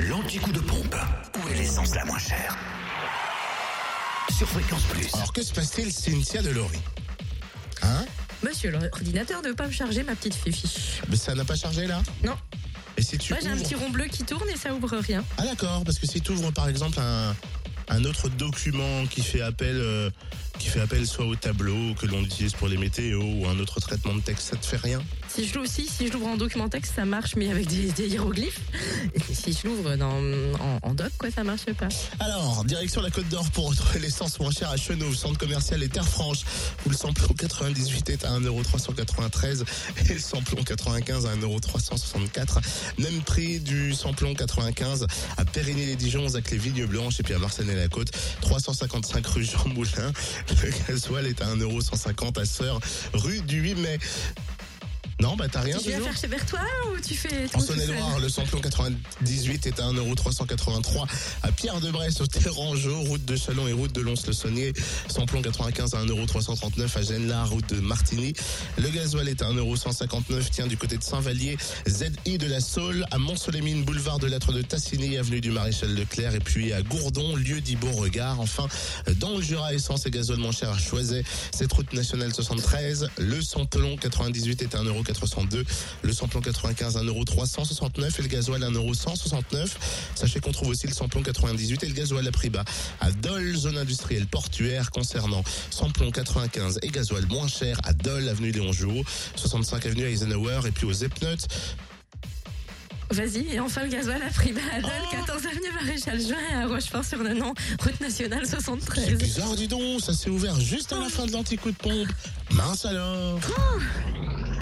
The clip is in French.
L'anti-coup de pompe. Où est l'essence la moins chère Sur Fréquence Plus. Alors que se passe-t-il, Cynthia Delory Hein Monsieur, l'ordinateur ne veut pas me charger ma petite fifi. Mais ça n'a pas chargé là Non. Et si tu Moi, j'ai un ouvres- petit rond bleu qui tourne et ça ouvre rien. Ah d'accord, parce que si tu ouvres par exemple un, un autre document qui fait appel euh, qui fait appel soit au tableau que l'on utilise pour les météos ou un autre traitement de texte, ça te fait rien Si je l'ouvre aussi, si je l'ouvre en document texte, ça marche, mais avec des, hiéroglyphes. Et si je l'ouvre en, doc, quoi, ça marche pas. Alors, direction la Côte d'Or pour retrouver l'essence moins chère à Chenauve, centre commercial et Terre Franche, où le samplon 98 est à 1,393€ et le samplon 95 à 1,364€. Même prix du samplon 95 à Périgny-les-Dijon, à les Vignes Blanches et puis à Marseille-la-Côte, 355 rue Jean Moulin. Le gasoil est à 1,150€ à Sœur, rue du 8 mai. Non, bah t'as rien Tu viens faire chez vers toi ou tu fais en Saône-et-Loire, le samplon 98 est à 1,383€ à Pierre-de-Bresse, au Terrangeau, route de Chalon et route de Lons-le-Saunier. Samplon 95 à 1,339€ à Genla, route de Martigny. Le gasoil est à 1,159€, tiens, du côté de Saint-Vallier. ZI de la Saule, à Mont-Solémine, boulevard de l'Être de Tassigny, avenue du Maréchal Leclerc, et puis à Gourdon, lieu dit Beauregard. Enfin, dans le Jura, essence et gasoil moins cher à Choiset, cette route nationale 73. Le samplon 98 est à 1,402€, le samplon 95 à 1,369€ et le gasoil à 1,169€. Sachez qu'on trouve aussi le samplon 98 et le gasoil à prix bas à Dole, zone industrielle portuaire concernant samplon 95 et gasoil moins cher à Dole, avenue Léon Jouot, 65 avenue Eisenhower et puis aux Epnotes. Vas-y, et enfin le gasoil a pris Badol, Oh 14 avenue Maréchal Juin et à Rochefort-sur-le-Nom, route nationale C'est 73. bizarre, dis donc, ça s'est ouvert juste à la fin de l'anti-coup de pompe. Mince alors